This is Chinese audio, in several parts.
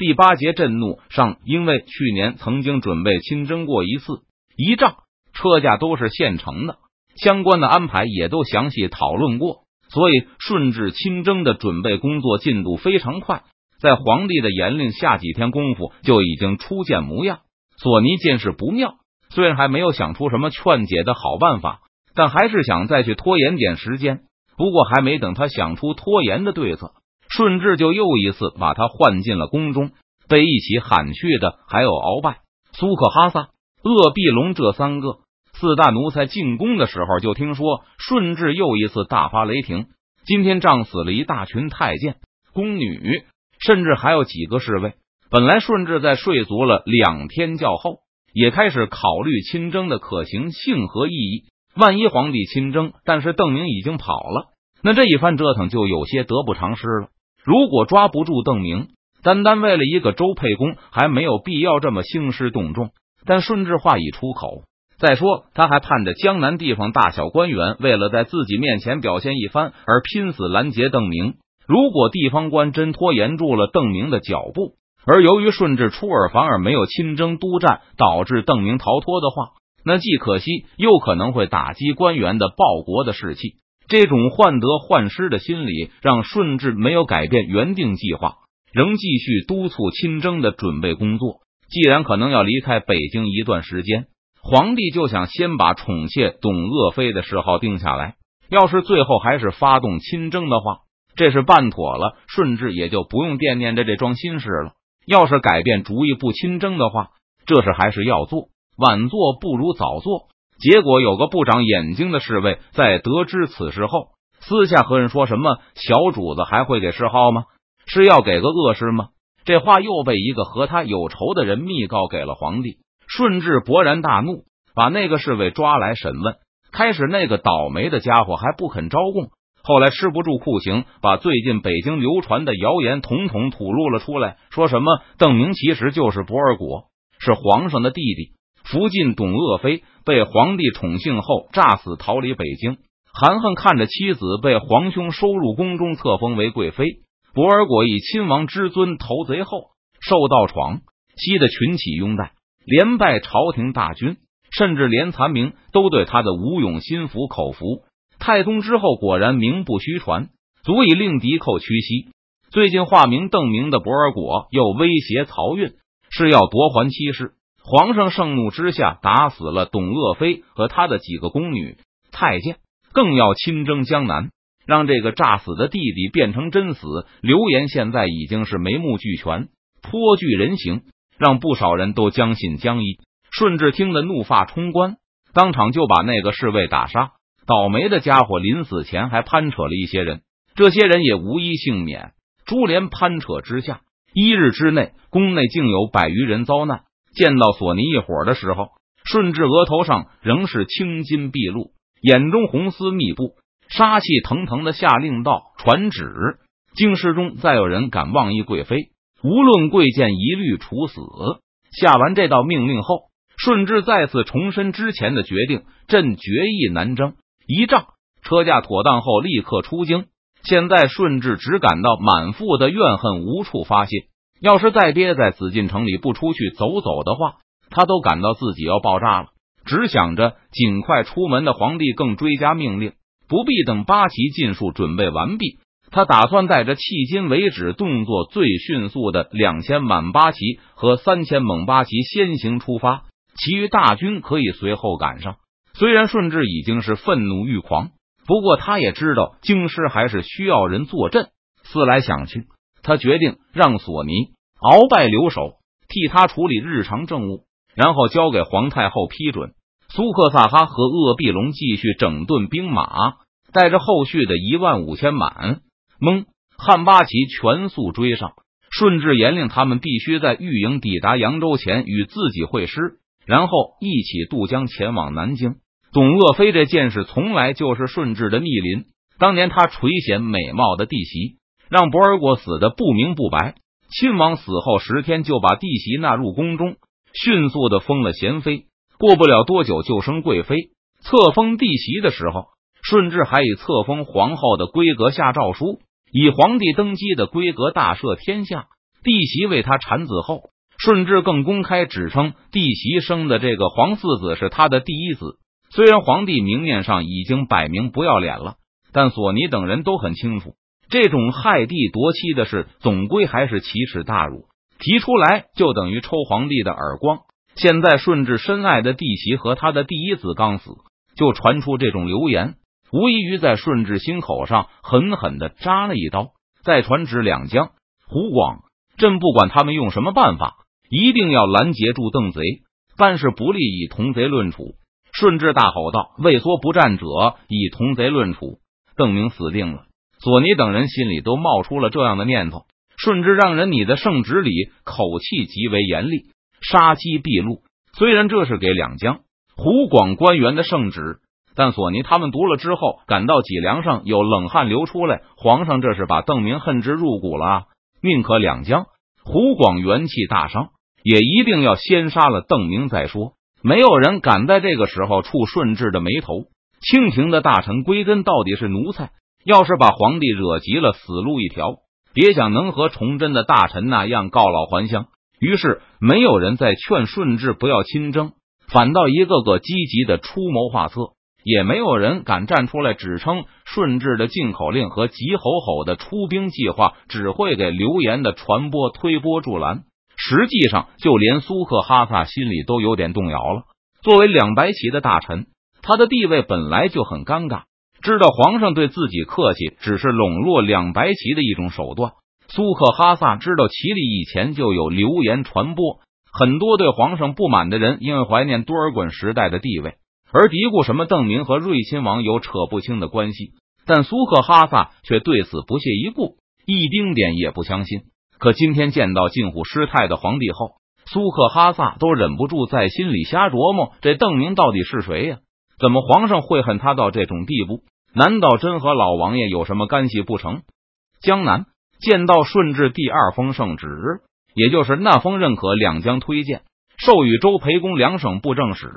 第八节震怒上，因为去年曾经准备亲征过一次，仪仗、车驾都是现成的，相关的安排也都详细讨论过，所以顺治亲征的准备工作进度非常快，在皇帝的严令下，几天功夫就已经初见模样。索尼见势不妙，虽然还没有想出什么劝解的好办法，但还是想再去拖延点时间。不过还没等他想出拖延的对策。顺治就又一次把他唤进了宫中，被一起喊去的还有鳌拜、苏克哈萨、鄂必龙这三个四大奴才。进宫的时候就听说顺治又一次大发雷霆，今天仗死了一大群太监、宫女，甚至还有几个侍卫。本来顺治在睡足了两天觉后，也开始考虑亲征的可行性和意义。万一皇帝亲征，但是邓明已经跑了，那这一番折腾就有些得不偿失了。如果抓不住邓明，单单为了一个周沛公，还没有必要这么兴师动众。但顺治话已出口，再说他还盼着江南地方大小官员为了在自己面前表现一番而拼死拦截邓明。如果地方官真拖延住了邓明的脚步，而由于顺治出尔反尔没有亲征督战，导致邓明逃脱的话，那既可惜又可能会打击官员的报国的士气。这种患得患失的心理，让顺治没有改变原定计划，仍继续督促亲征的准备工作。既然可能要离开北京一段时间，皇帝就想先把宠妾董鄂妃的谥号定下来。要是最后还是发动亲征的话，这是办妥了，顺治也就不用惦念着这桩心事了。要是改变主意不亲征的话，这事还是要做，晚做不如早做。结果有个不长眼睛的侍卫，在得知此事后，私下和人说什么：“小主子还会给谥号吗？是要给个恶谥吗？”这话又被一个和他有仇的人密告给了皇帝。顺治勃然大怒，把那个侍卫抓来审问。开始那个倒霉的家伙还不肯招供，后来吃不住酷刑，把最近北京流传的谣言统统吐露了出来，说什么邓明其实就是博尔果，是皇上的弟弟。福晋董鄂妃被皇帝宠幸后诈死逃离北京，含恨看着妻子被皇兄收入宫中册封为贵妃。博尔果以亲王之尊投贼后，受到闯，西的群起拥戴，连败朝廷大军，甚至连残明都对他的武勇心服口服。太宗之后果然名不虚传，足以令敌寇屈膝。最近化名邓明的博尔果又威胁曹运，是要夺还妻室。皇上盛怒之下，打死了董鄂妃和他的几个宫女、太监，更要亲征江南，让这个诈死的弟弟变成真死。流言现在已经是眉目俱全，颇具人形，让不少人都将信将疑。顺治听得怒发冲冠，当场就把那个侍卫打杀。倒霉的家伙临死前还攀扯了一些人，这些人也无一幸免。株连攀扯之下，一日之内，宫内竟有百余人遭难。见到索尼一伙的时候，顺治额头上仍是青筋毕露，眼中红丝密布，杀气腾腾的下令道：“传旨，京师中再有人敢妄议贵妃，无论贵贱，一律处死。”下完这道命令后，顺治再次重申之前的决定：朕决意南征。一仗车驾妥当后，立刻出京。现在顺治只感到满腹的怨恨无处发泄。要是再憋在紫禁城里不出去走走的话，他都感到自己要爆炸了。只想着尽快出门的皇帝更追加命令，不必等八旗尽数准备完毕，他打算带着迄今为止动作最迅速的两千满八旗和三千猛八旗先行出发，其余大军可以随后赶上。虽然顺治已经是愤怒欲狂，不过他也知道京师还是需要人坐镇。思来想去。他决定让索尼、鳌拜留守，替他处理日常政务，然后交给皇太后批准。苏克萨哈和鄂必龙继续整顿兵马，带着后续的一万五千满蒙汉八旗全速追上。顺治严令他们必须在御营抵达扬州前与自己会师，然后一起渡江前往南京。董鄂妃这件事从来就是顺治的逆鳞，当年他垂涎美貌的弟媳。让博尔果死的不明不白，亲王死后十天就把弟媳纳入宫中，迅速的封了贤妃。过不了多久就升贵妃。册封弟媳的时候，顺治还以册封皇后的规格下诏书，以皇帝登基的规格大赦天下。弟媳为他产子后，顺治更公开指称弟媳生的这个皇四子是他的第一子。虽然皇帝明面上已经摆明不要脸了，但索尼等人都很清楚，这种害帝夺妻的事，总归还是奇耻大辱，提出来就等于抽皇帝的耳光。现在顺治深爱的弟媳和他的第一子刚死，就传出这种流言，无异于在顺治心口上狠狠的扎了一刀。再传旨两江、湖广朕不管他们用什么办法，一定要拦截住邓贼，办事不利以同贼论处。顺治大吼道：“畏缩不战者，以同贼论处。”邓明死定了。索尼等人心里都冒出了这样的念头。顺治让人拟的圣旨里口气极为严厉。杀机毕露。虽然这是给两江、湖广官员的圣旨，但索尼他们读了之后，感到脊梁上有冷汗流出来。皇上这是把邓明恨之入骨了啊。宁可两江、湖广元气大伤，也一定要先杀了邓明再说。没有人敢在这个时候触顺治的眉头。清廷的大臣归根到底是奴才，要是把皇帝惹急了，死路一条。别想能和崇祯的大臣那样告老还乡。于是，没有人再劝顺治不要亲征，反倒一个个积极的出谋划策。也没有人敢站出来指称顺治的进口令和急吼吼的出兵计划只会给流言的传播推波助澜。实际上，就连苏克哈萨心里都有点动摇了。作为两白旗的大臣，他的地位本来就很尴尬，知道皇上对自己客气，只是笼络两白旗的一种手段。苏克哈萨知道齐里以前就有流言传播，很多对皇上不满的人因为怀念多尔衮时代的地位，而嘀咕什么邓明和瑞亲王有扯不清的关系。但苏克哈萨却对此不屑一顾，一丁点也不相信。可今天见到近乎失态的皇帝后，苏克哈萨都忍不住在心里瞎琢磨：这邓明到底是谁呀？怎么皇上会恨他到这种地步？难道真和老王爷有什么干系不成？江南。见到顺治第二封圣旨，也就是那封认可两江推荐、授予周培公两省布政使，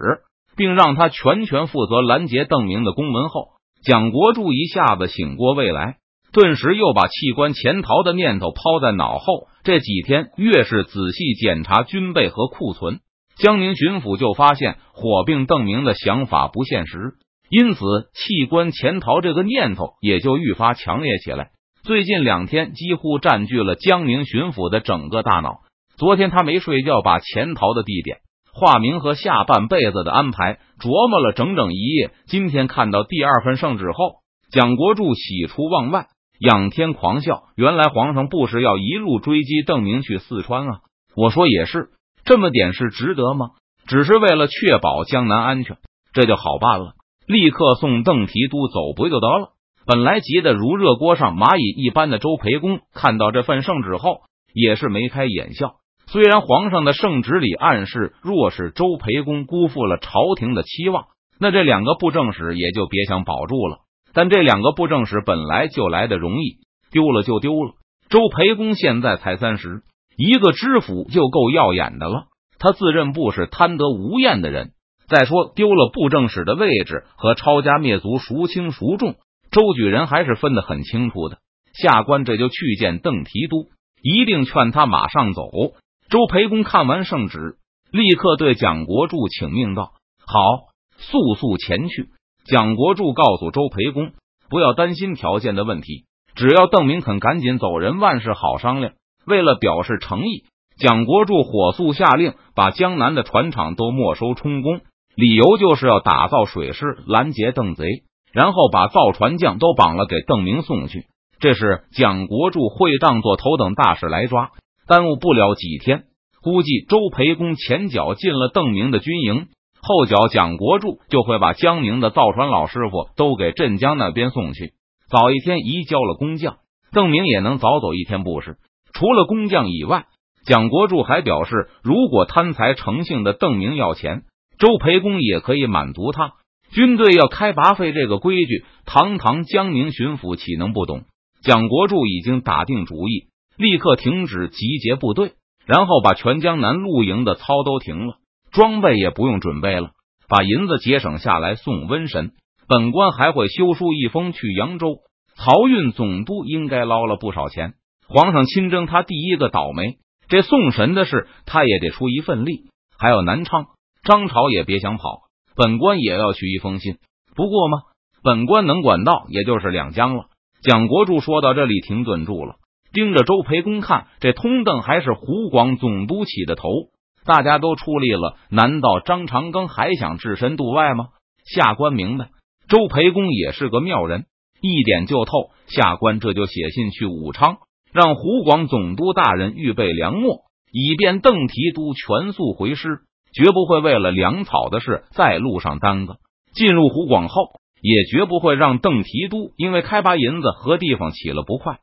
并让他全权负责拦截邓明的公文后，蒋国柱一下子醒过味来，顿时又把弃官潜逃的念头抛在脑后。这几天越是仔细检查军备和库存，江宁巡抚就发现火并邓明的想法不现实，因此弃官潜逃这个念头也就愈发强烈起来。最近两天几乎占据了江宁巡抚的整个大脑。昨天他没睡觉，把潜逃的地点、化名和下半辈子的安排琢磨了整整一夜。今天看到第二份圣旨后，蒋国柱喜出望外，仰天狂笑。原来皇上不是要一路追击邓明去四川啊？我说也是，这么点事值得吗？只是为了确保江南安全，这就好办了，立刻送邓提督走不就得了？本来急得如热锅上蚂蚁一般的周培公，看到这份圣旨后，也是眉开眼笑。虽然皇上的圣旨里暗示，若是周培公辜负了朝廷的期望，那这两个布政使也就别想保住了。但这两个布政使本来就来的容易，丢了就丢了。周培公现在才三十，一个知府就够耀眼的了。他自认不是贪得无厌的人。再说，丢了布政使的位置和抄家灭族孰轻孰重？周举人还是分得很清楚的。下官这就去见邓提督，一定劝他马上走。周培公看完圣旨，立刻对蒋国柱请命道：“好，速速前去。”蒋国柱告诉周培公，不要担心条件的问题，只要邓明肯赶紧走人，万事好商量。为了表示诚意，蒋国柱火速下令把江南的船厂都没收充公，理由就是要打造水师拦截邓贼。然后把造船匠都绑了，给邓明送去。这是蒋国柱会当做头等大事来抓，耽误不了几天。估计周培公前脚进了邓明的军营，后脚蒋国柱就会把江宁的造船老师傅都给镇江那边送去。早一天移交了工匠，邓明也能早走一天不是？除了工匠以外，蒋国柱还表示，如果贪财成性的邓明要钱，周培公也可以满足他。军队要开拔费这个规矩，堂堂江宁巡抚岂能不懂？蒋国柱已经打定主意，立刻停止集结部队，然后把全江南露营的操都停了，装备也不用准备了，把银子节省下来送瘟神。本官还会修书一封去扬州，漕运总督应该捞了不少钱。皇上亲征，他第一个倒霉。这送神的事，他也得出一份力。还有南昌，张朝也别想跑，本官也要去一封信。不过嘛，本官能管到，也就是两江了。蒋国柱说到这里，停顿住了，盯着周培公看。这通邓还是湖广总督起的头，大家都出力了，难道张长庚还想置身度外吗？下官明白，周培公也是个妙人，一点就透。下官这就写信去武昌，让湖广总督大人预备粮秣，以便邓提督全速回师，绝不会为了粮草的事在路上耽搁。进入湖广后。也绝不会让邓提督因为开拔银子和地方起了不快。